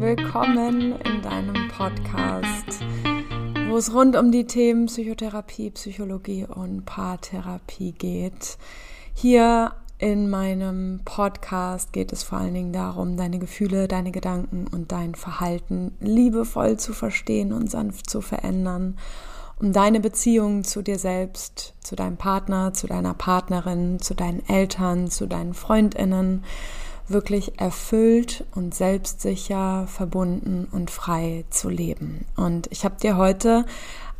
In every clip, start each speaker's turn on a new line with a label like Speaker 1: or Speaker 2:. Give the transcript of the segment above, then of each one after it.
Speaker 1: willkommen in deinem Podcast, wo es rund um die Themen Psychotherapie, Psychologie und Paartherapie geht. Hier in meinem Podcast geht es vor allen Dingen darum, deine Gefühle, deine Gedanken und dein Verhalten liebevoll zu verstehen und sanft zu verändern, um deine Beziehung zu dir selbst, zu deinem Partner, zu deiner Partnerin, zu deinen Eltern, zu deinen Freundinnen, wirklich erfüllt und selbstsicher, verbunden und frei zu leben. Und ich habe dir heute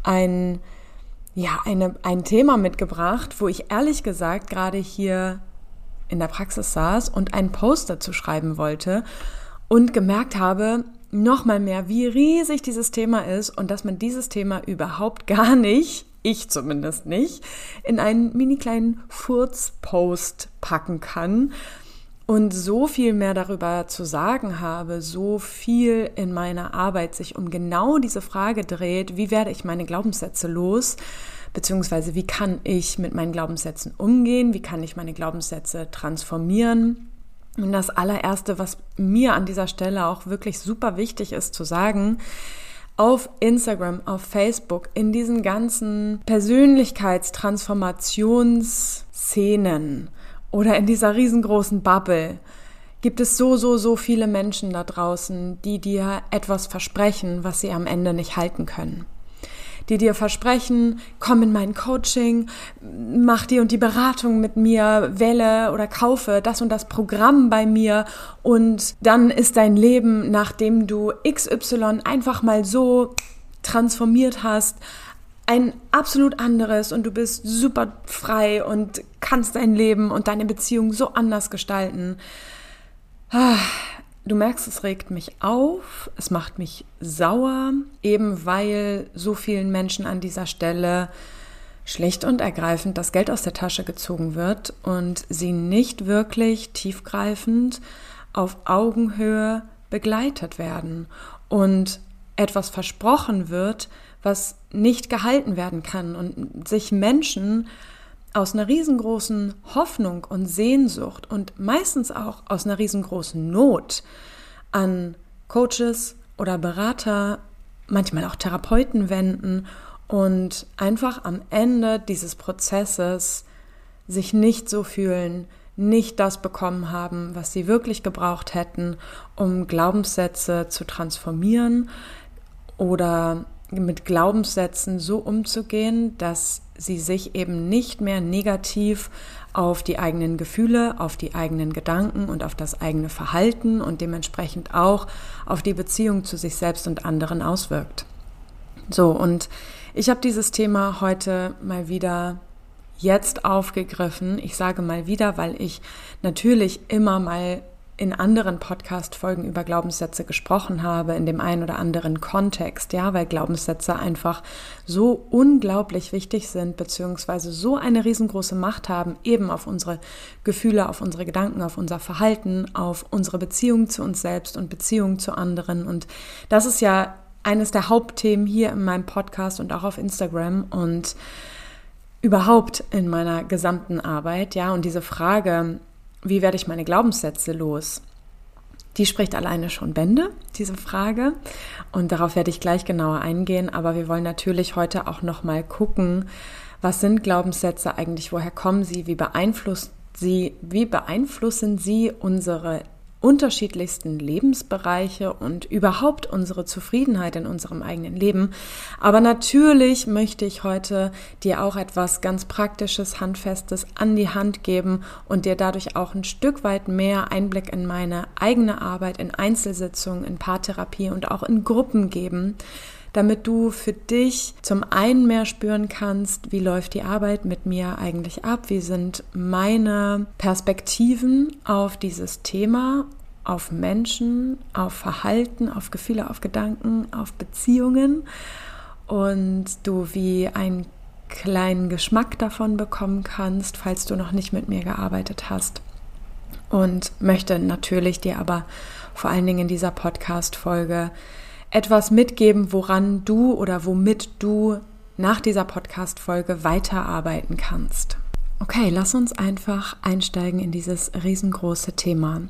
Speaker 1: ein, ja, eine, ein Thema mitgebracht, wo ich ehrlich gesagt gerade hier in der Praxis saß und einen Post dazu schreiben wollte und gemerkt habe, noch mal mehr, wie riesig dieses Thema ist und dass man dieses Thema überhaupt gar nicht, ich zumindest nicht, in einen mini kleinen Furzpost packen kann, und so viel mehr darüber zu sagen habe, so viel in meiner Arbeit sich um genau diese Frage dreht, wie werde ich meine Glaubenssätze los, beziehungsweise wie kann ich mit meinen Glaubenssätzen umgehen, wie kann ich meine Glaubenssätze transformieren. Und das allererste, was mir an dieser Stelle auch wirklich super wichtig ist zu sagen, auf Instagram, auf Facebook, in diesen ganzen Persönlichkeitstransformationsszenen, oder in dieser riesengroßen Bubble gibt es so, so, so viele Menschen da draußen, die dir etwas versprechen, was sie am Ende nicht halten können. Die dir versprechen, komm in mein Coaching, mach die und die Beratung mit mir, wähle oder kaufe das und das Programm bei mir und dann ist dein Leben, nachdem du XY einfach mal so transformiert hast, ein absolut anderes und du bist super frei und kannst dein Leben und deine Beziehung so anders gestalten. Ah, du merkst, es regt mich auf, es macht mich sauer, eben weil so vielen Menschen an dieser Stelle schlicht und ergreifend das Geld aus der Tasche gezogen wird und sie nicht wirklich tiefgreifend auf Augenhöhe begleitet werden und etwas versprochen wird, was nicht gehalten werden kann und sich Menschen aus einer riesengroßen Hoffnung und Sehnsucht und meistens auch aus einer riesengroßen Not an Coaches oder Berater, manchmal auch Therapeuten wenden und einfach am Ende dieses Prozesses sich nicht so fühlen, nicht das bekommen haben, was sie wirklich gebraucht hätten, um Glaubenssätze zu transformieren oder mit Glaubenssätzen so umzugehen, dass sie sich eben nicht mehr negativ auf die eigenen Gefühle, auf die eigenen Gedanken und auf das eigene Verhalten und dementsprechend auch auf die Beziehung zu sich selbst und anderen auswirkt. So, und ich habe dieses Thema heute mal wieder jetzt aufgegriffen. Ich sage mal wieder, weil ich natürlich immer mal in anderen Podcast-Folgen über Glaubenssätze gesprochen habe, in dem einen oder anderen Kontext, ja, weil Glaubenssätze einfach so unglaublich wichtig sind, beziehungsweise so eine riesengroße Macht haben, eben auf unsere Gefühle, auf unsere Gedanken, auf unser Verhalten, auf unsere Beziehung zu uns selbst und Beziehung zu anderen. Und das ist ja eines der Hauptthemen hier in meinem Podcast und auch auf Instagram und überhaupt in meiner gesamten Arbeit, ja, und diese Frage, wie werde ich meine Glaubenssätze los? Die spricht alleine schon Bände, diese Frage. Und darauf werde ich gleich genauer eingehen. Aber wir wollen natürlich heute auch nochmal gucken, was sind Glaubenssätze eigentlich? Woher kommen sie? Wie beeinflussen sie, wie beeinflussen sie unsere unterschiedlichsten Lebensbereiche und überhaupt unsere Zufriedenheit in unserem eigenen Leben. Aber natürlich möchte ich heute dir auch etwas ganz Praktisches, Handfestes an die Hand geben und dir dadurch auch ein Stück weit mehr Einblick in meine eigene Arbeit, in Einzelsitzungen, in Paartherapie und auch in Gruppen geben damit du für dich zum einen mehr spüren kannst, wie läuft die Arbeit mit mir eigentlich ab, wie sind meine Perspektiven auf dieses Thema, auf Menschen, auf Verhalten, auf Gefühle, auf Gedanken, auf Beziehungen und du wie einen kleinen Geschmack davon bekommen kannst, falls du noch nicht mit mir gearbeitet hast. Und möchte natürlich dir aber vor allen Dingen in dieser Podcast-Folge etwas mitgeben, woran du oder womit du nach dieser Podcast-Folge weiterarbeiten kannst. Okay, lass uns einfach einsteigen in dieses riesengroße Thema.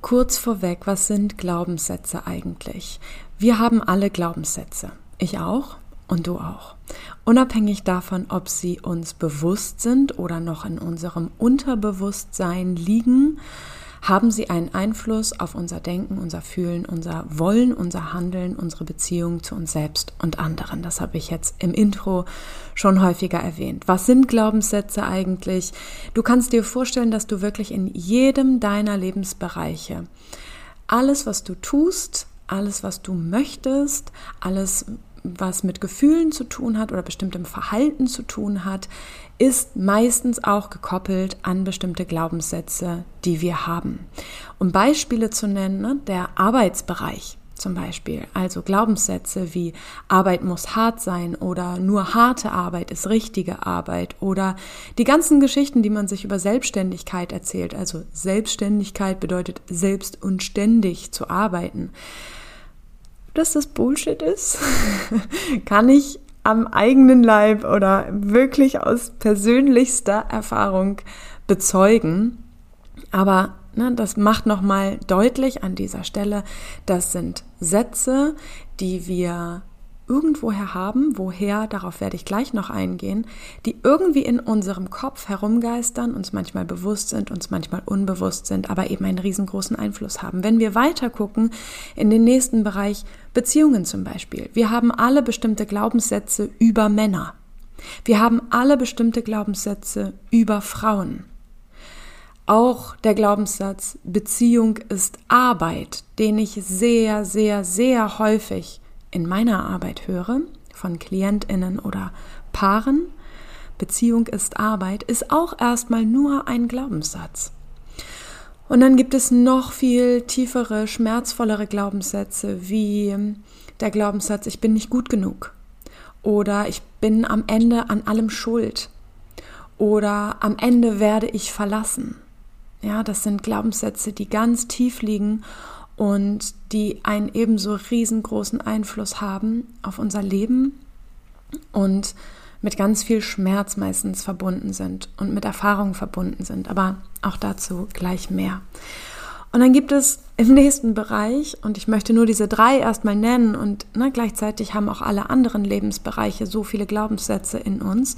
Speaker 1: Kurz vorweg, was sind Glaubenssätze eigentlich? Wir haben alle Glaubenssätze. Ich auch und du auch. Unabhängig davon, ob sie uns bewusst sind oder noch in unserem Unterbewusstsein liegen, haben sie einen Einfluss auf unser Denken, unser Fühlen, unser Wollen, unser Handeln, unsere Beziehung zu uns selbst und anderen. Das habe ich jetzt im Intro schon häufiger erwähnt. Was sind Glaubenssätze eigentlich? Du kannst dir vorstellen, dass du wirklich in jedem deiner Lebensbereiche alles, was du tust, alles, was du möchtest, alles, was mit Gefühlen zu tun hat oder bestimmtem Verhalten zu tun hat, ist meistens auch gekoppelt an bestimmte Glaubenssätze, die wir haben. Um Beispiele zu nennen, ne, der Arbeitsbereich zum Beispiel, also Glaubenssätze wie Arbeit muss hart sein oder nur harte Arbeit ist richtige Arbeit oder die ganzen Geschichten, die man sich über Selbstständigkeit erzählt, also Selbstständigkeit bedeutet selbst und ständig zu arbeiten dass das Bullshit ist, kann ich am eigenen Leib oder wirklich aus persönlichster Erfahrung bezeugen. Aber ne, das macht nochmal deutlich an dieser Stelle, das sind Sätze, die wir irgendwoher haben, woher, darauf werde ich gleich noch eingehen, die irgendwie in unserem Kopf herumgeistern, uns manchmal bewusst sind, uns manchmal unbewusst sind, aber eben einen riesengroßen Einfluss haben. Wenn wir weiter gucken in den nächsten Bereich Beziehungen zum Beispiel. Wir haben alle bestimmte Glaubenssätze über Männer. Wir haben alle bestimmte Glaubenssätze über Frauen. Auch der Glaubenssatz Beziehung ist Arbeit, den ich sehr, sehr, sehr häufig in meiner Arbeit höre, von Klientinnen oder Paaren, Beziehung ist Arbeit, ist auch erstmal nur ein Glaubenssatz. Und dann gibt es noch viel tiefere, schmerzvollere Glaubenssätze, wie der Glaubenssatz, ich bin nicht gut genug oder ich bin am Ende an allem schuld oder am Ende werde ich verlassen. Ja, das sind Glaubenssätze, die ganz tief liegen und die einen ebenso riesengroßen Einfluss haben auf unser Leben und mit ganz viel Schmerz meistens verbunden sind und mit Erfahrungen verbunden sind. Aber auch dazu gleich mehr. Und dann gibt es im nächsten Bereich, und ich möchte nur diese drei erstmal nennen, und ne, gleichzeitig haben auch alle anderen Lebensbereiche so viele Glaubenssätze in uns.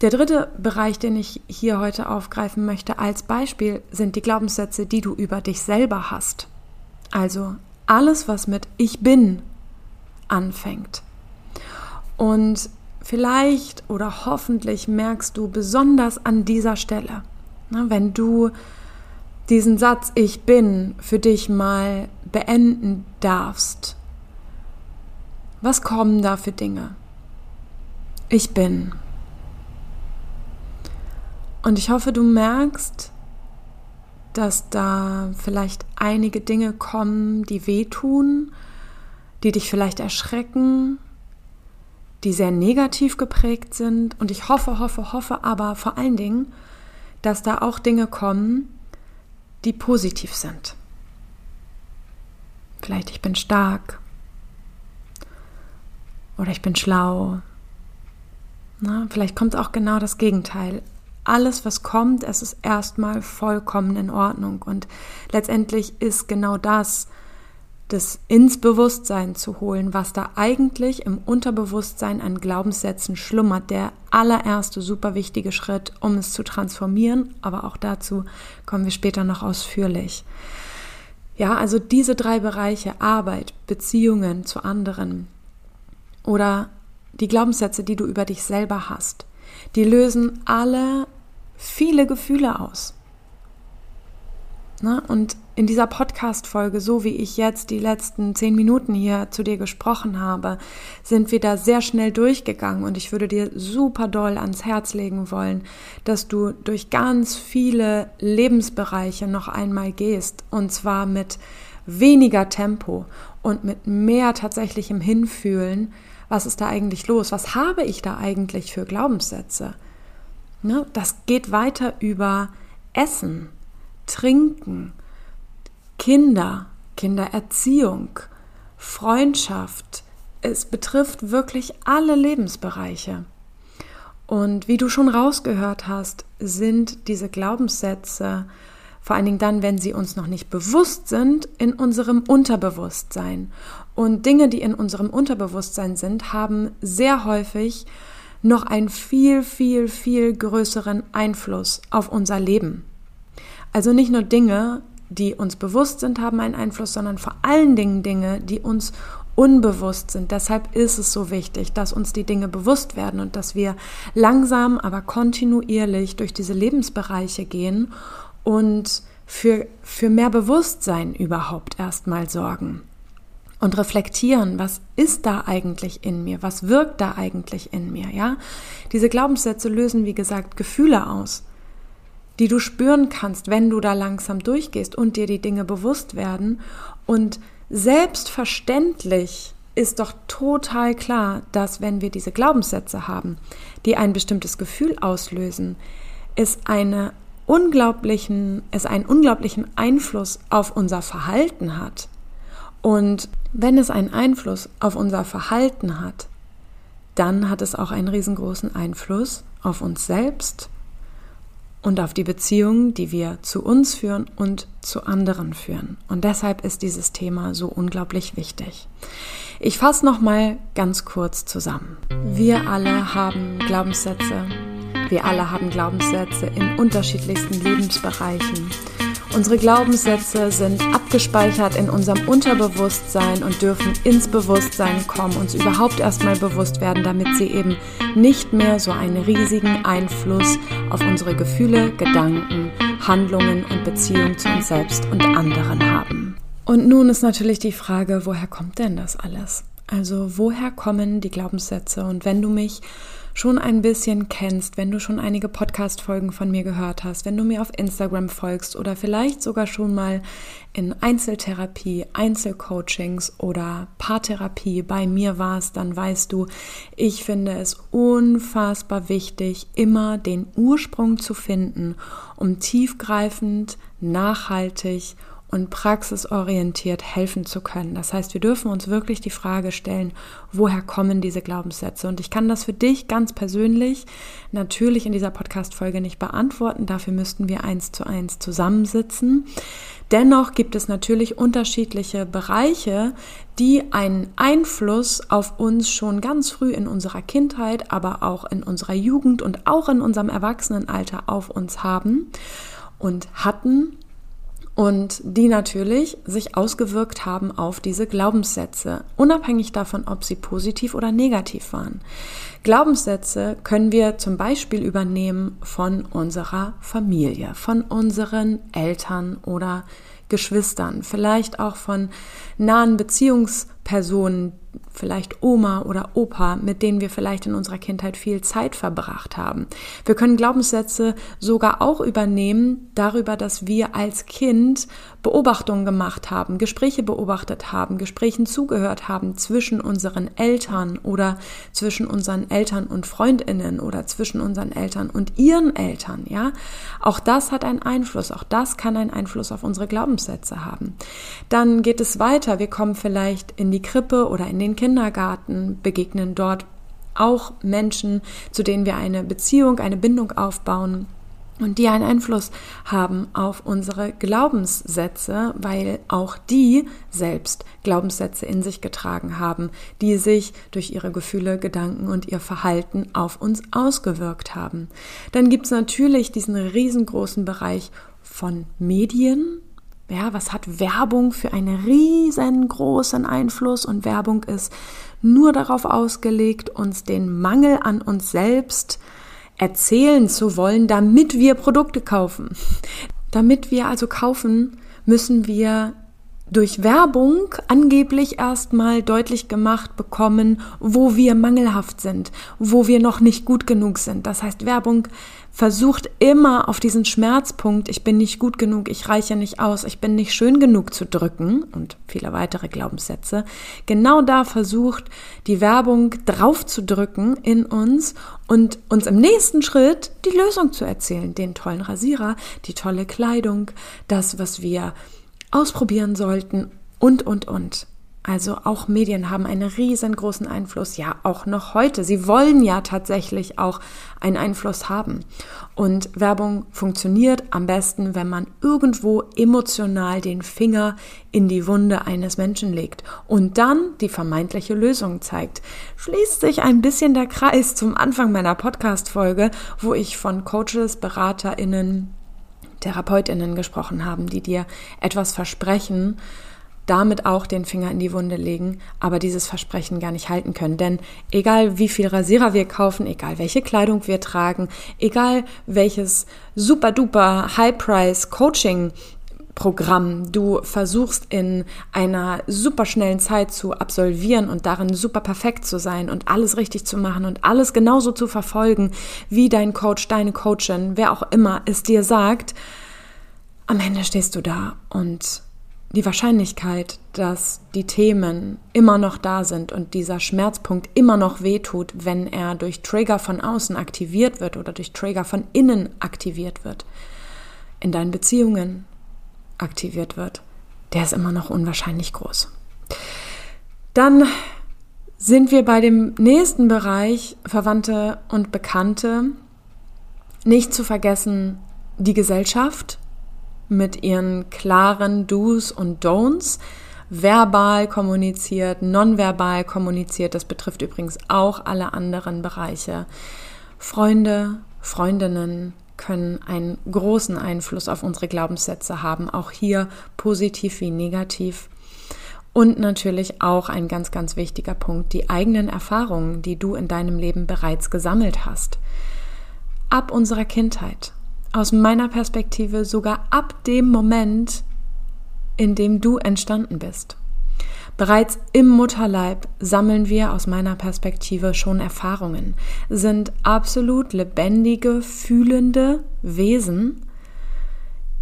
Speaker 1: Der dritte Bereich, den ich hier heute aufgreifen möchte als Beispiel, sind die Glaubenssätze, die du über dich selber hast. Also alles, was mit Ich bin anfängt. Und vielleicht oder hoffentlich merkst du besonders an dieser Stelle, ne, wenn du diesen Satz Ich bin für dich mal beenden darfst. Was kommen da für Dinge? Ich bin. Und ich hoffe, du merkst, dass da vielleicht einige Dinge kommen, die wehtun, die dich vielleicht erschrecken, die sehr negativ geprägt sind. Und ich hoffe, hoffe, hoffe aber vor allen Dingen, dass da auch Dinge kommen, die positiv sind. Vielleicht ich bin stark oder ich bin schlau. Na, vielleicht kommt auch genau das Gegenteil alles, was kommt, es ist erstmal vollkommen in Ordnung. Und letztendlich ist genau das, das ins Bewusstsein zu holen, was da eigentlich im Unterbewusstsein an Glaubenssätzen schlummert, der allererste super wichtige Schritt, um es zu transformieren. Aber auch dazu kommen wir später noch ausführlich. Ja, also diese drei Bereiche, Arbeit, Beziehungen zu anderen oder die Glaubenssätze, die du über dich selber hast, die lösen alle viele Gefühle aus. Ne? Und in dieser Podcast-Folge, so wie ich jetzt die letzten zehn Minuten hier zu dir gesprochen habe, sind wir da sehr schnell durchgegangen und ich würde dir super doll ans Herz legen wollen, dass du durch ganz viele Lebensbereiche noch einmal gehst und zwar mit weniger Tempo und mit mehr tatsächlichem Hinfühlen. Was ist da eigentlich los? Was habe ich da eigentlich für Glaubenssätze? Ne? Das geht weiter über Essen, Trinken, Kinder, Kindererziehung, Freundschaft. Es betrifft wirklich alle Lebensbereiche. Und wie du schon rausgehört hast, sind diese Glaubenssätze vor allen Dingen dann, wenn sie uns noch nicht bewusst sind, in unserem Unterbewusstsein. Und Dinge, die in unserem Unterbewusstsein sind, haben sehr häufig noch einen viel, viel, viel größeren Einfluss auf unser Leben. Also nicht nur Dinge, die uns bewusst sind, haben einen Einfluss, sondern vor allen Dingen Dinge, die uns unbewusst sind. Deshalb ist es so wichtig, dass uns die Dinge bewusst werden und dass wir langsam, aber kontinuierlich durch diese Lebensbereiche gehen und für, für mehr Bewusstsein überhaupt erstmal sorgen und reflektieren, was ist da eigentlich in mir, was wirkt da eigentlich in mir, ja? Diese Glaubenssätze lösen, wie gesagt, Gefühle aus, die du spüren kannst, wenn du da langsam durchgehst und dir die Dinge bewusst werden und selbstverständlich ist doch total klar, dass wenn wir diese Glaubenssätze haben, die ein bestimmtes Gefühl auslösen, es eine unglaublichen, es einen unglaublichen Einfluss auf unser Verhalten hat. Und wenn es einen Einfluss auf unser Verhalten hat, dann hat es auch einen riesengroßen Einfluss auf uns selbst und auf die Beziehungen, die wir zu uns führen und zu anderen führen. Und deshalb ist dieses Thema so unglaublich wichtig. Ich fasse noch mal ganz kurz zusammen. Wir alle haben Glaubenssätze, wir alle haben Glaubenssätze in unterschiedlichsten Lebensbereichen. Unsere Glaubenssätze sind abgespeichert in unserem Unterbewusstsein und dürfen ins Bewusstsein kommen, uns überhaupt erstmal bewusst werden, damit sie eben nicht mehr so einen riesigen Einfluss auf unsere Gefühle, Gedanken, Handlungen und Beziehungen zu uns selbst und anderen haben. Und nun ist natürlich die Frage, woher kommt denn das alles? Also woher kommen die Glaubenssätze? Und wenn du mich schon ein bisschen kennst, wenn du schon einige Podcast-Folgen von mir gehört hast, wenn du mir auf Instagram folgst oder vielleicht sogar schon mal in Einzeltherapie, Einzelcoachings oder Paartherapie bei mir warst, dann weißt du, ich finde es unfassbar wichtig, immer den Ursprung zu finden, um tiefgreifend, nachhaltig und praxisorientiert helfen zu können. Das heißt, wir dürfen uns wirklich die Frage stellen, woher kommen diese Glaubenssätze? Und ich kann das für dich ganz persönlich natürlich in dieser Podcast-Folge nicht beantworten. Dafür müssten wir eins zu eins zusammensitzen. Dennoch gibt es natürlich unterschiedliche Bereiche, die einen Einfluss auf uns schon ganz früh in unserer Kindheit, aber auch in unserer Jugend und auch in unserem Erwachsenenalter auf uns haben und hatten und die natürlich sich ausgewirkt haben auf diese Glaubenssätze, unabhängig davon, ob sie positiv oder negativ waren. Glaubenssätze können wir zum Beispiel übernehmen von unserer Familie, von unseren Eltern oder Geschwistern, vielleicht auch von nahen Beziehungspersonen, vielleicht Oma oder Opa, mit denen wir vielleicht in unserer Kindheit viel Zeit verbracht haben. Wir können Glaubenssätze sogar auch übernehmen darüber, dass wir als Kind Beobachtungen gemacht haben, Gespräche beobachtet haben, Gesprächen zugehört haben zwischen unseren Eltern oder zwischen unseren Eltern und Freundinnen oder zwischen unseren Eltern und ihren Eltern, ja? Auch das hat einen Einfluss, auch das kann einen Einfluss auf unsere Glaubenssätze haben. Dann geht es weiter, wir kommen vielleicht in die Krippe oder in den Kindergarten, begegnen dort auch Menschen, zu denen wir eine Beziehung, eine Bindung aufbauen und die einen Einfluss haben auf unsere Glaubenssätze, weil auch die selbst Glaubenssätze in sich getragen haben, die sich durch ihre Gefühle, Gedanken und ihr Verhalten auf uns ausgewirkt haben. Dann gibt es natürlich diesen riesengroßen Bereich von Medien, ja, was hat Werbung für einen riesengroßen Einfluss? Und Werbung ist nur darauf ausgelegt, uns den Mangel an uns selbst erzählen zu wollen, damit wir Produkte kaufen. Damit wir also kaufen, müssen wir durch Werbung angeblich erstmal deutlich gemacht bekommen, wo wir mangelhaft sind, wo wir noch nicht gut genug sind. Das heißt, Werbung versucht immer auf diesen Schmerzpunkt, ich bin nicht gut genug, ich reiche nicht aus, ich bin nicht schön genug zu drücken und viele weitere Glaubenssätze. Genau da versucht die Werbung drauf zu drücken in uns und uns im nächsten Schritt die Lösung zu erzählen. Den tollen Rasierer, die tolle Kleidung, das, was wir ausprobieren sollten und, und, und. Also auch Medien haben einen riesengroßen Einfluss, ja auch noch heute. Sie wollen ja tatsächlich auch einen Einfluss haben. Und Werbung funktioniert am besten, wenn man irgendwo emotional den Finger in die Wunde eines Menschen legt und dann die vermeintliche Lösung zeigt. Schließt sich ein bisschen der Kreis zum Anfang meiner Podcast-Folge, wo ich von Coaches, BeraterInnen, TherapeutInnen gesprochen haben, die dir etwas versprechen, damit auch den Finger in die Wunde legen, aber dieses Versprechen gar nicht halten können. Denn egal wie viel Rasierer wir kaufen, egal welche Kleidung wir tragen, egal welches super duper High-Price Coaching Programm du versuchst in einer super schnellen Zeit zu absolvieren und darin super perfekt zu sein und alles richtig zu machen und alles genauso zu verfolgen, wie dein Coach, deine Coachin, wer auch immer es dir sagt, am Ende stehst du da und die Wahrscheinlichkeit, dass die Themen immer noch da sind und dieser Schmerzpunkt immer noch wehtut, wenn er durch Trigger von außen aktiviert wird oder durch Trigger von innen aktiviert wird, in deinen Beziehungen aktiviert wird, der ist immer noch unwahrscheinlich groß. Dann sind wir bei dem nächsten Bereich Verwandte und Bekannte. Nicht zu vergessen die Gesellschaft, mit ihren klaren Do's und Don'ts verbal kommuniziert, nonverbal kommuniziert. Das betrifft übrigens auch alle anderen Bereiche. Freunde, Freundinnen können einen großen Einfluss auf unsere Glaubenssätze haben, auch hier positiv wie negativ. Und natürlich auch ein ganz, ganz wichtiger Punkt, die eigenen Erfahrungen, die du in deinem Leben bereits gesammelt hast. Ab unserer Kindheit aus meiner Perspektive sogar ab dem Moment, in dem du entstanden bist. Bereits im Mutterleib sammeln wir aus meiner Perspektive schon Erfahrungen, sind absolut lebendige, fühlende Wesen,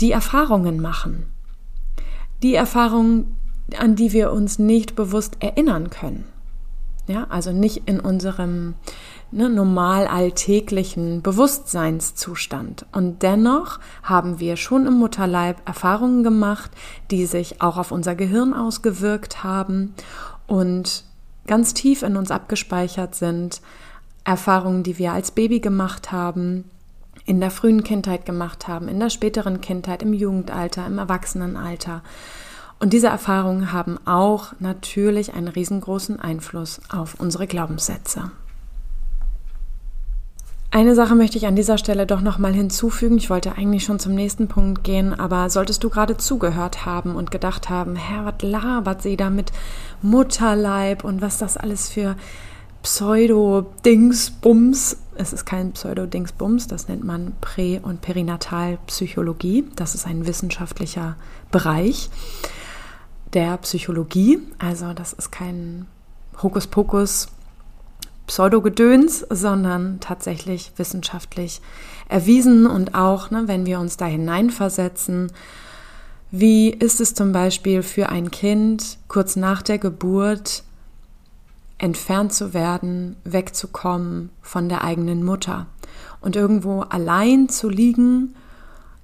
Speaker 1: die Erfahrungen machen. Die Erfahrungen, an die wir uns nicht bewusst erinnern können. Ja, also nicht in unserem ne, normal alltäglichen Bewusstseinszustand. Und dennoch haben wir schon im Mutterleib Erfahrungen gemacht, die sich auch auf unser Gehirn ausgewirkt haben und ganz tief in uns abgespeichert sind. Erfahrungen, die wir als Baby gemacht haben, in der frühen Kindheit gemacht haben, in der späteren Kindheit, im Jugendalter, im Erwachsenenalter. Und diese Erfahrungen haben auch natürlich einen riesengroßen Einfluss auf unsere Glaubenssätze. Eine Sache möchte ich an dieser Stelle doch nochmal hinzufügen. Ich wollte eigentlich schon zum nächsten Punkt gehen, aber solltest du gerade zugehört haben und gedacht haben, Herr, was labert sie da mit Mutterleib und was das alles für Pseudo-Dingsbums. Es ist kein Pseudo-Dingsbums, das nennt man Prä- und Perinatalpsychologie. Das ist ein wissenschaftlicher Bereich der Psychologie. Also das ist kein Hokuspokus Pseudogedöns, sondern tatsächlich wissenschaftlich erwiesen und auch, ne, wenn wir uns da hineinversetzen, wie ist es zum Beispiel für ein Kind kurz nach der Geburt entfernt zu werden, wegzukommen von der eigenen Mutter und irgendwo allein zu liegen,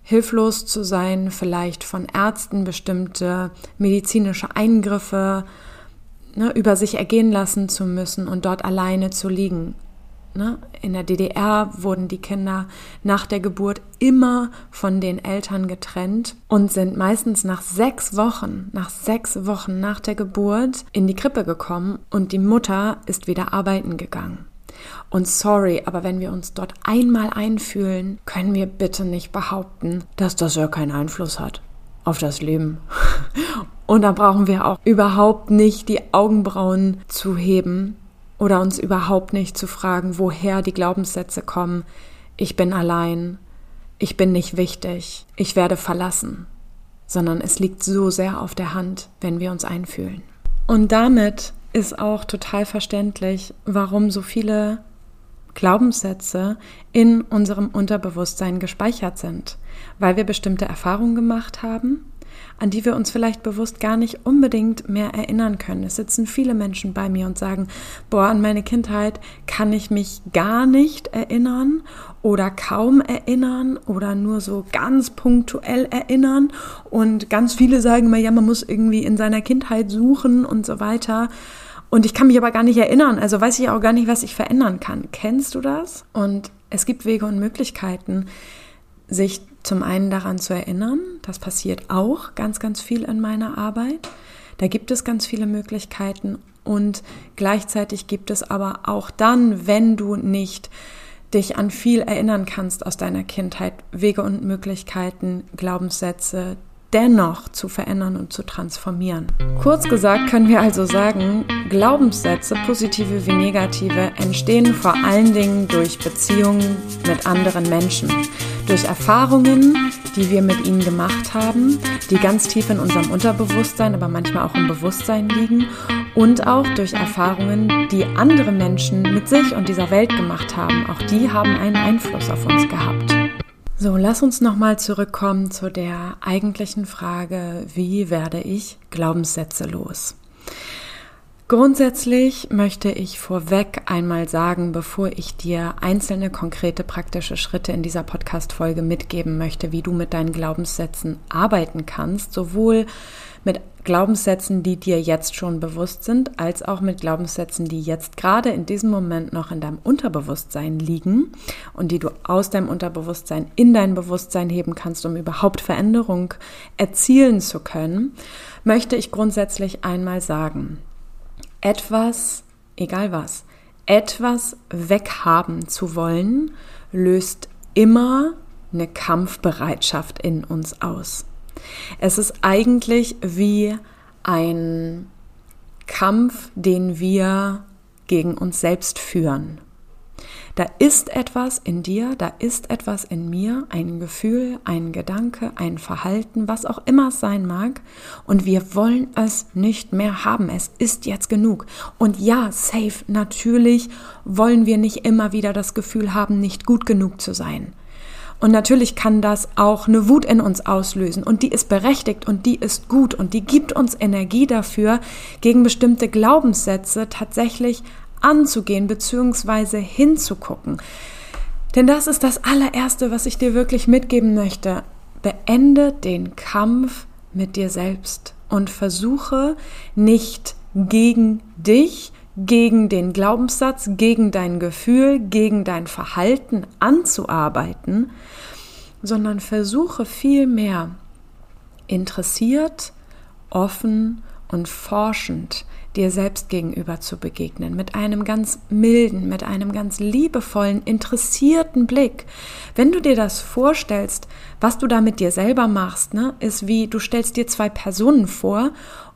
Speaker 1: hilflos zu sein, vielleicht von Ärzten bestimmte medizinische Eingriffe ne, über sich ergehen lassen zu müssen und dort alleine zu liegen. Ne? In der DDR wurden die Kinder nach der Geburt immer von den Eltern getrennt und sind meistens nach sechs Wochen, nach sechs Wochen nach der Geburt in die Krippe gekommen und die Mutter ist wieder arbeiten gegangen. Und sorry, aber wenn wir uns dort einmal einfühlen, können wir bitte nicht behaupten, dass das ja keinen Einfluss hat auf das Leben. Und da brauchen wir auch überhaupt nicht die Augenbrauen zu heben oder uns überhaupt nicht zu fragen, woher die Glaubenssätze kommen. Ich bin allein, ich bin nicht wichtig, ich werde verlassen, sondern es liegt so sehr auf der Hand, wenn wir uns einfühlen. Und damit ist auch total verständlich, warum so viele Glaubenssätze in unserem Unterbewusstsein gespeichert sind, weil wir bestimmte Erfahrungen gemacht haben, an die wir uns vielleicht bewusst gar nicht unbedingt mehr erinnern können. Es sitzen viele Menschen bei mir und sagen, boah, an meine Kindheit kann ich mich gar nicht erinnern oder kaum erinnern oder nur so ganz punktuell erinnern. Und ganz viele sagen mir, ja, man muss irgendwie in seiner Kindheit suchen und so weiter. Und ich kann mich aber gar nicht erinnern, also weiß ich auch gar nicht, was ich verändern kann. Kennst du das? Und es gibt Wege und Möglichkeiten, sich zum einen daran zu erinnern, das passiert auch ganz, ganz viel in meiner Arbeit. Da gibt es ganz viele Möglichkeiten und gleichzeitig gibt es aber auch dann, wenn du nicht dich an viel erinnern kannst aus deiner Kindheit, Wege und Möglichkeiten, Glaubenssätze, dennoch zu verändern und zu transformieren. Kurz gesagt können wir also sagen, Glaubenssätze, positive wie negative, entstehen vor allen Dingen durch Beziehungen mit anderen Menschen, durch Erfahrungen, die wir mit ihnen gemacht haben, die ganz tief in unserem Unterbewusstsein, aber manchmal auch im Bewusstsein liegen und auch durch Erfahrungen, die andere Menschen mit sich und dieser Welt gemacht haben. Auch die haben einen Einfluss auf uns gehabt. So, lass uns nochmal zurückkommen zu der eigentlichen Frage, wie werde ich Glaubenssätze los? Grundsätzlich möchte ich vorweg einmal sagen, bevor ich dir einzelne konkrete praktische Schritte in dieser Podcast-Folge mitgeben möchte, wie du mit deinen Glaubenssätzen arbeiten kannst, sowohl mit Glaubenssätzen, die dir jetzt schon bewusst sind, als auch mit Glaubenssätzen, die jetzt gerade in diesem Moment noch in deinem Unterbewusstsein liegen und die du aus deinem Unterbewusstsein in dein Bewusstsein heben kannst, um überhaupt Veränderung erzielen zu können, möchte ich grundsätzlich einmal sagen, etwas, egal was, etwas weghaben zu wollen, löst immer eine Kampfbereitschaft in uns aus. Es ist eigentlich wie ein Kampf, den wir gegen uns selbst führen. Da ist etwas in dir, da ist etwas in mir, ein Gefühl, ein Gedanke, ein Verhalten, was auch immer es sein mag. Und wir wollen es nicht mehr haben. Es ist jetzt genug. Und ja, safe, natürlich wollen wir nicht immer wieder das Gefühl haben, nicht gut genug zu sein. Und natürlich kann das auch eine Wut in uns auslösen und die ist berechtigt und die ist gut und die gibt uns Energie dafür, gegen bestimmte Glaubenssätze tatsächlich anzugehen bzw. hinzugucken. Denn das ist das allererste, was ich dir wirklich mitgeben möchte. Beende den Kampf mit dir selbst und versuche nicht gegen dich, gegen den Glaubenssatz, gegen dein Gefühl, gegen dein Verhalten anzuarbeiten, sondern versuche vielmehr interessiert, offen und forschend dir selbst gegenüber zu begegnen, mit einem ganz milden, mit einem ganz liebevollen, interessierten Blick. Wenn du dir das vorstellst, was du da mit dir selber machst, ne, ist wie du stellst dir zwei Personen vor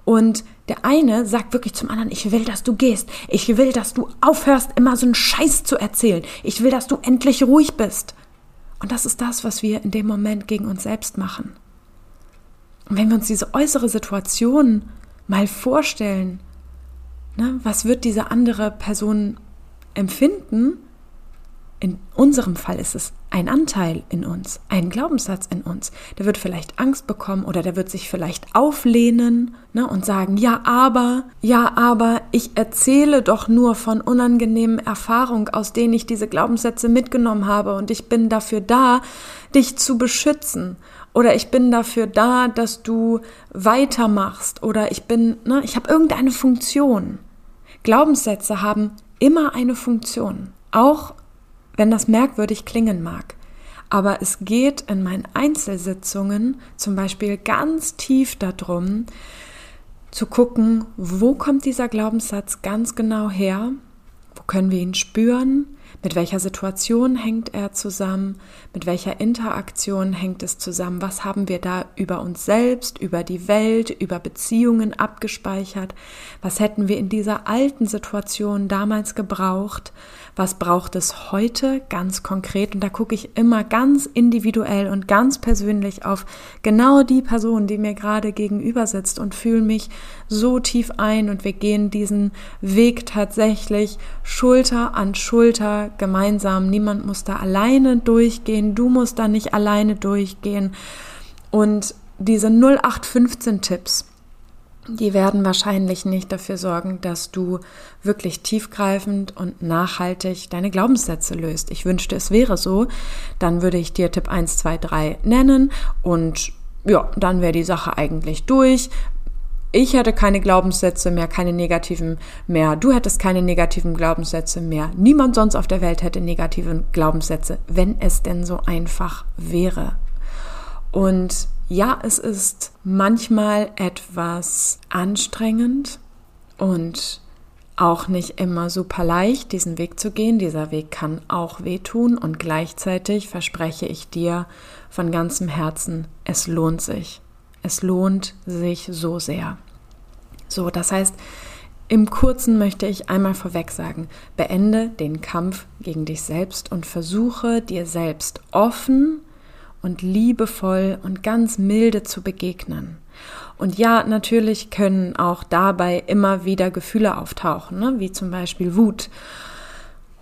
Speaker 1: und der eine sagt wirklich zum anderen, ich will, dass du gehst. Ich will, dass du aufhörst, immer so einen Scheiß zu erzählen. Ich will, dass du endlich ruhig bist. Und das ist das, was wir in dem Moment gegen uns selbst machen. Und wenn wir uns diese äußere Situation mal vorstellen, ne, was wird diese andere Person empfinden, in unserem Fall ist es ein Anteil in uns, ein Glaubenssatz in uns. Der wird vielleicht Angst bekommen oder der wird sich vielleicht auflehnen ne, und sagen, ja, aber, ja, aber ich erzähle doch nur von unangenehmen Erfahrungen, aus denen ich diese Glaubenssätze mitgenommen habe und ich bin dafür da, dich zu beschützen. Oder ich bin dafür da, dass du weitermachst. Oder ich bin, ne, ich habe irgendeine Funktion. Glaubenssätze haben immer eine Funktion. Auch wenn das merkwürdig klingen mag. Aber es geht in meinen Einzelsitzungen zum Beispiel ganz tief darum, zu gucken, wo kommt dieser Glaubenssatz ganz genau her, wo können wir ihn spüren, mit welcher Situation hängt er zusammen? Mit welcher Interaktion hängt es zusammen? Was haben wir da über uns selbst, über die Welt, über Beziehungen abgespeichert? Was hätten wir in dieser alten Situation damals gebraucht? Was braucht es heute ganz konkret? Und da gucke ich immer ganz individuell und ganz persönlich auf genau die Person, die mir gerade gegenüber sitzt und fühle mich so tief ein und wir gehen diesen Weg tatsächlich Schulter an Schulter gemeinsam. Niemand muss da alleine durchgehen. Du musst da nicht alleine durchgehen. Und diese 0815 Tipps, die werden wahrscheinlich nicht dafür sorgen, dass du wirklich tiefgreifend und nachhaltig deine Glaubenssätze löst. Ich wünschte, es wäre so. Dann würde ich dir Tipp 1, 2, 3 nennen und ja, dann wäre die Sache eigentlich durch. Ich hätte keine Glaubenssätze mehr, keine negativen mehr. Du hättest keine negativen Glaubenssätze mehr. Niemand sonst auf der Welt hätte negative Glaubenssätze, wenn es denn so einfach wäre. Und ja, es ist manchmal etwas anstrengend und auch nicht immer super leicht, diesen Weg zu gehen. Dieser Weg kann auch wehtun und gleichzeitig verspreche ich dir von ganzem Herzen, es lohnt sich. Es lohnt sich so sehr. So, das heißt, im Kurzen möchte ich einmal vorweg sagen, beende den Kampf gegen dich selbst und versuche dir selbst offen und liebevoll und ganz milde zu begegnen. Und ja, natürlich können auch dabei immer wieder Gefühle auftauchen, ne? wie zum Beispiel Wut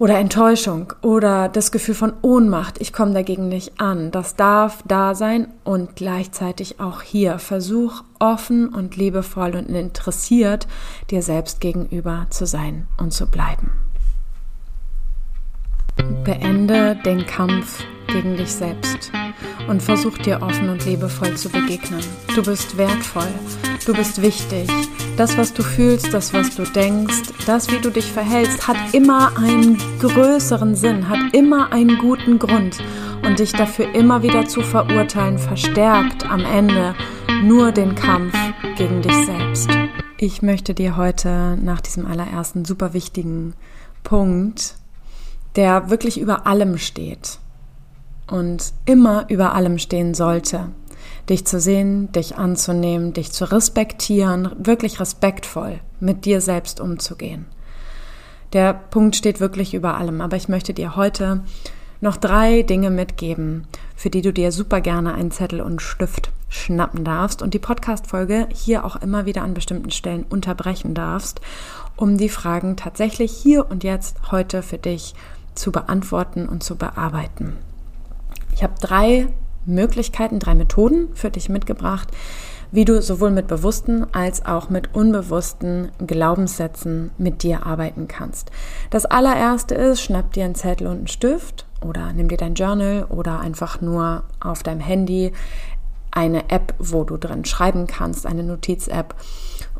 Speaker 1: oder Enttäuschung oder das Gefühl von Ohnmacht. Ich komme dagegen nicht an. Das darf da sein und gleichzeitig auch hier. Versuch offen und liebevoll und interessiert dir selbst gegenüber zu sein und zu bleiben. Beende den Kampf gegen dich selbst und versuch dir offen und liebevoll zu begegnen. Du bist wertvoll, du bist wichtig. Das, was du fühlst, das, was du denkst, das, wie du dich verhältst, hat immer einen größeren Sinn, hat immer einen guten Grund. Und dich dafür immer wieder zu verurteilen, verstärkt am Ende nur den Kampf gegen dich selbst. Ich möchte dir heute nach diesem allerersten super wichtigen Punkt, der wirklich über allem steht, und immer über allem stehen sollte. Dich zu sehen, dich anzunehmen, dich zu respektieren, wirklich respektvoll mit dir selbst umzugehen. Der Punkt steht wirklich über allem, aber ich möchte dir heute noch drei Dinge mitgeben, für die du dir super gerne einen Zettel und Stift schnappen darfst und die Podcast-Folge hier auch immer wieder an bestimmten Stellen unterbrechen darfst, um die Fragen tatsächlich hier und jetzt heute für dich zu beantworten und zu bearbeiten. Ich habe drei Möglichkeiten, drei Methoden für dich mitgebracht, wie du sowohl mit bewussten als auch mit unbewussten Glaubenssätzen mit dir arbeiten kannst. Das allererste ist, schnapp dir einen Zettel und einen Stift oder nimm dir dein Journal oder einfach nur auf deinem Handy eine App, wo du drin schreiben kannst, eine Notiz-App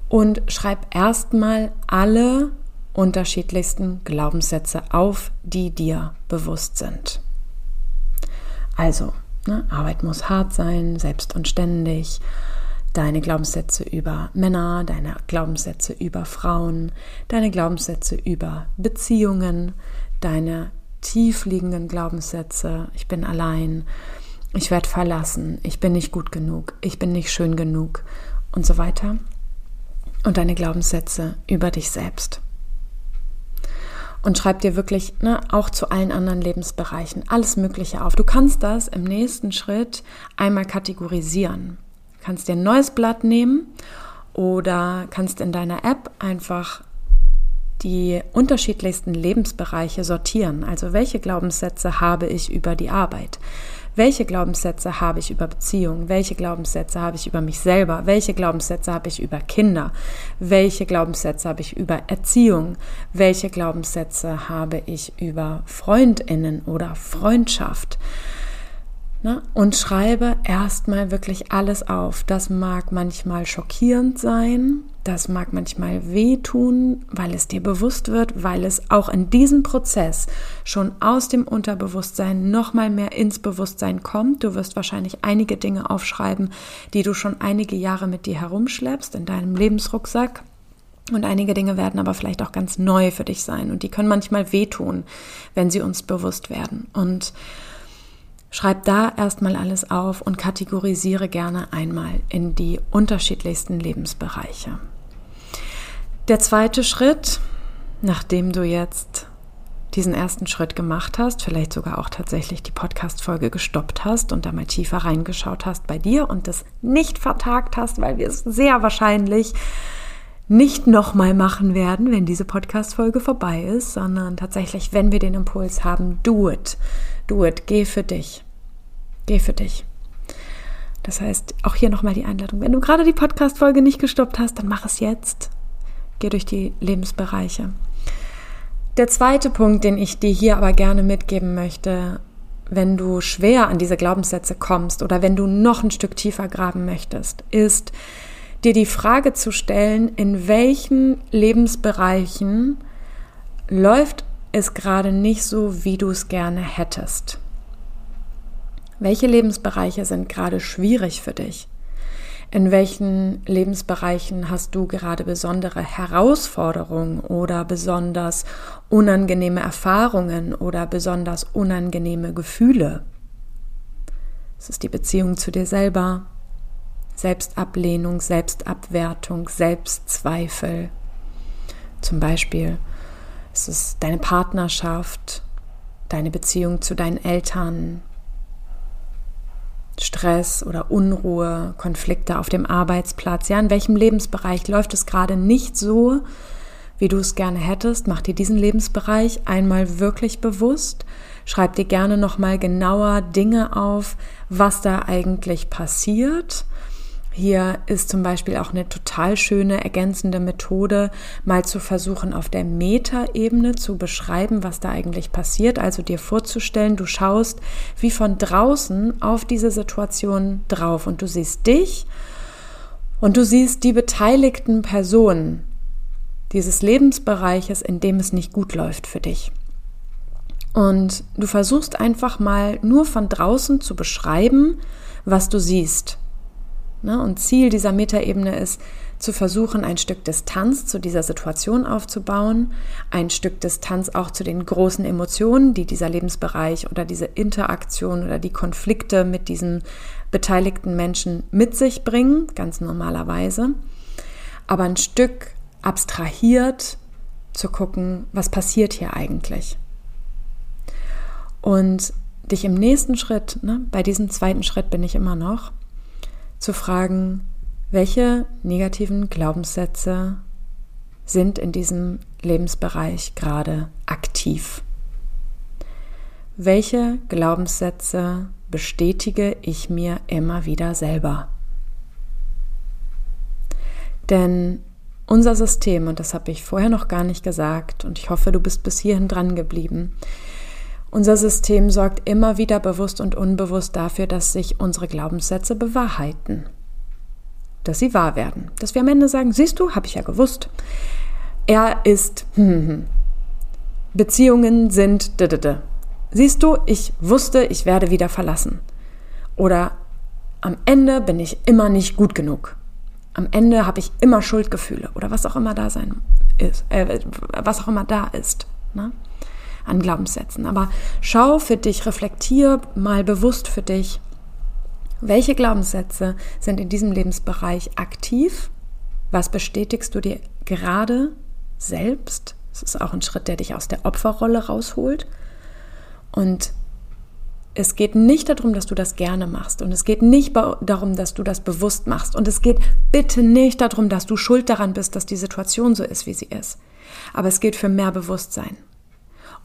Speaker 1: und schreib erstmal alle unterschiedlichsten Glaubenssätze auf, die dir bewusst sind. Also, ne, Arbeit muss hart sein, selbst und ständig. Deine Glaubenssätze über Männer, deine Glaubenssätze über Frauen, deine Glaubenssätze über Beziehungen, deine tiefliegenden Glaubenssätze, ich bin allein, ich werde verlassen, ich bin nicht gut genug, ich bin nicht schön genug und so weiter. Und deine Glaubenssätze über dich selbst und schreib dir wirklich ne, auch zu allen anderen Lebensbereichen alles Mögliche auf. Du kannst das im nächsten Schritt einmal kategorisieren. Du kannst dir ein neues Blatt nehmen oder kannst in deiner App einfach die unterschiedlichsten Lebensbereiche sortieren. Also welche Glaubenssätze habe ich über die Arbeit? Welche Glaubenssätze habe ich über Beziehungen, welche Glaubenssätze habe ich über mich selber, welche Glaubenssätze habe ich über Kinder, welche Glaubenssätze habe ich über Erziehung, welche Glaubenssätze habe ich über Freundinnen oder Freundschaft. Ne? Und schreibe erstmal wirklich alles auf. Das mag manchmal schockierend sein, das mag manchmal wehtun, weil es dir bewusst wird, weil es auch in diesem Prozess schon aus dem Unterbewusstsein nochmal mehr ins Bewusstsein kommt. Du wirst wahrscheinlich einige Dinge aufschreiben, die du schon einige Jahre mit dir herumschleppst in deinem Lebensrucksack. Und einige Dinge werden aber vielleicht auch ganz neu für dich sein und die können manchmal wehtun, wenn sie uns bewusst werden. Und Schreib da erstmal alles auf und kategorisiere gerne einmal in die unterschiedlichsten Lebensbereiche. Der zweite Schritt, nachdem du jetzt diesen ersten Schritt gemacht hast, vielleicht sogar auch tatsächlich die Podcast-Folge gestoppt hast und da mal tiefer reingeschaut hast bei dir und das nicht vertagt hast, weil wir es sehr wahrscheinlich nicht nochmal machen werden, wenn diese Podcast-Folge vorbei ist, sondern tatsächlich, wenn wir den Impuls haben, do it. Do it. Geh für dich. Geh für dich. Das heißt, auch hier nochmal die Einladung. Wenn du gerade die Podcast-Folge nicht gestoppt hast, dann mach es jetzt. Geh durch die Lebensbereiche. Der zweite Punkt, den ich dir hier aber gerne mitgeben möchte, wenn du schwer an diese Glaubenssätze kommst oder wenn du noch ein Stück tiefer graben möchtest, ist dir die Frage zu stellen, in welchen Lebensbereichen läuft es gerade nicht so, wie du es gerne hättest. Welche Lebensbereiche sind gerade schwierig für dich? In welchen Lebensbereichen hast du gerade besondere Herausforderungen oder besonders unangenehme Erfahrungen oder besonders unangenehme Gefühle? Es ist die Beziehung zu dir selber, Selbstablehnung, Selbstabwertung, Selbstzweifel. Zum Beispiel es ist deine Partnerschaft, deine Beziehung zu deinen Eltern, Stress oder Unruhe, Konflikte auf dem Arbeitsplatz. Ja, in welchem Lebensbereich läuft es gerade nicht so, wie du es gerne hättest? Mach dir diesen Lebensbereich einmal wirklich bewusst. Schreib dir gerne nochmal genauer Dinge auf, was da eigentlich passiert hier ist zum Beispiel auch eine total schöne ergänzende Methode, mal zu versuchen, auf der Metaebene zu beschreiben, was da eigentlich passiert. Also dir vorzustellen, du schaust wie von draußen auf diese Situation drauf und du siehst dich und du siehst die beteiligten Personen dieses Lebensbereiches, in dem es nicht gut läuft für dich. Und du versuchst einfach mal nur von draußen zu beschreiben, was du siehst. Ne? Und Ziel dieser Metaebene ist, zu versuchen, ein Stück Distanz zu dieser Situation aufzubauen, ein Stück Distanz auch zu den großen Emotionen, die dieser Lebensbereich oder diese Interaktion oder die Konflikte mit diesen beteiligten Menschen mit sich bringen, ganz normalerweise. Aber ein Stück abstrahiert zu gucken, was passiert hier eigentlich. Und dich im nächsten Schritt, ne, bei diesem zweiten Schritt bin ich immer noch, zu fragen, welche negativen Glaubenssätze sind in diesem Lebensbereich gerade aktiv? Welche Glaubenssätze bestätige ich mir immer wieder selber? Denn unser System, und das habe ich vorher noch gar nicht gesagt, und ich hoffe, du bist bis hierhin dran geblieben, unser System sorgt immer wieder bewusst und unbewusst dafür, dass sich unsere Glaubenssätze bewahrheiten. Dass sie wahr werden. Dass wir am Ende sagen, siehst du, habe ich ja gewusst. Er ist, hm, hm. Beziehungen sind, siehst du, ich wusste, ich werde wieder verlassen. Oder am Ende bin ich immer nicht gut genug. Am Ende habe ich immer Schuldgefühle oder was auch immer da sein ist, äh, was auch immer da ist. Ne? An Glaubenssätzen. Aber schau für dich, reflektier mal bewusst für dich, welche Glaubenssätze sind in diesem Lebensbereich aktiv? Was bestätigst du dir gerade selbst? Das ist auch ein Schritt, der dich aus der Opferrolle rausholt. Und es geht nicht darum, dass du das gerne machst. Und es geht nicht darum, dass du das bewusst machst. Und es geht bitte nicht darum, dass du schuld daran bist, dass die Situation so ist, wie sie ist. Aber es geht für mehr Bewusstsein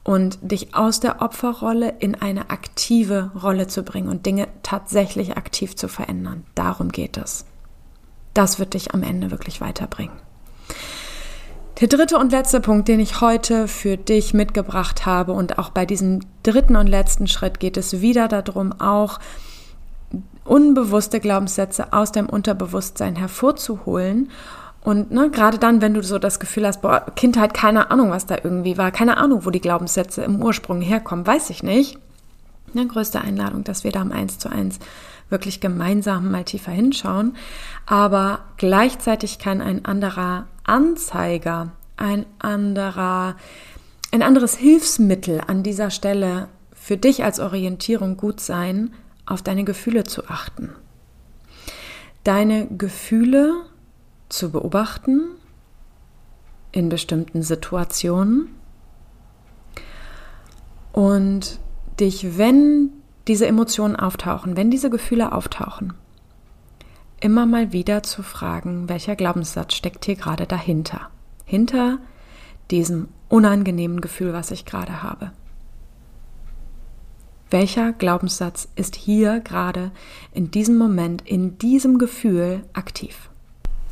Speaker 1: und dich aus der Opferrolle in eine aktive Rolle zu bringen und Dinge tatsächlich aktiv zu verändern. Darum geht es. Das wird dich am Ende wirklich weiterbringen. Der dritte und letzte Punkt, den ich heute für dich mitgebracht habe und auch bei diesem dritten und letzten Schritt geht es wieder darum, auch unbewusste Glaubenssätze aus dem Unterbewusstsein hervorzuholen und ne, gerade dann, wenn du so das Gefühl hast, boah, Kindheit, keine Ahnung, was da irgendwie war, keine Ahnung, wo die Glaubenssätze im Ursprung herkommen, weiß ich nicht. Eine größte Einladung, dass wir da am Eins zu eins wirklich gemeinsam mal tiefer hinschauen. Aber gleichzeitig kann ein anderer Anzeiger, ein anderer, ein anderes Hilfsmittel an dieser Stelle für dich als Orientierung gut sein, auf deine Gefühle zu achten. Deine Gefühle zu beobachten in bestimmten Situationen und dich, wenn diese Emotionen auftauchen, wenn diese Gefühle auftauchen, immer mal wieder zu fragen, welcher Glaubenssatz steckt hier gerade dahinter, hinter diesem unangenehmen Gefühl, was ich gerade habe. Welcher Glaubenssatz ist hier gerade in diesem Moment, in diesem Gefühl aktiv?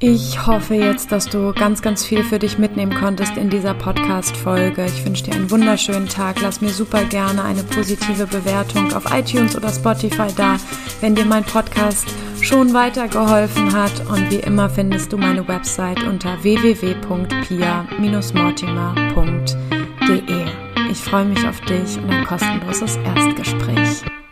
Speaker 1: Ich hoffe jetzt, dass du ganz, ganz viel für dich mitnehmen konntest in dieser Podcast-Folge. Ich wünsche dir einen wunderschönen Tag. Lass mir super gerne eine positive Bewertung auf iTunes oder Spotify da, wenn dir mein Podcast schon weitergeholfen hat. Und wie immer findest du meine Website unter www.pia-mortimer.de. Ich freue mich auf dich und ein kostenloses Erstgespräch.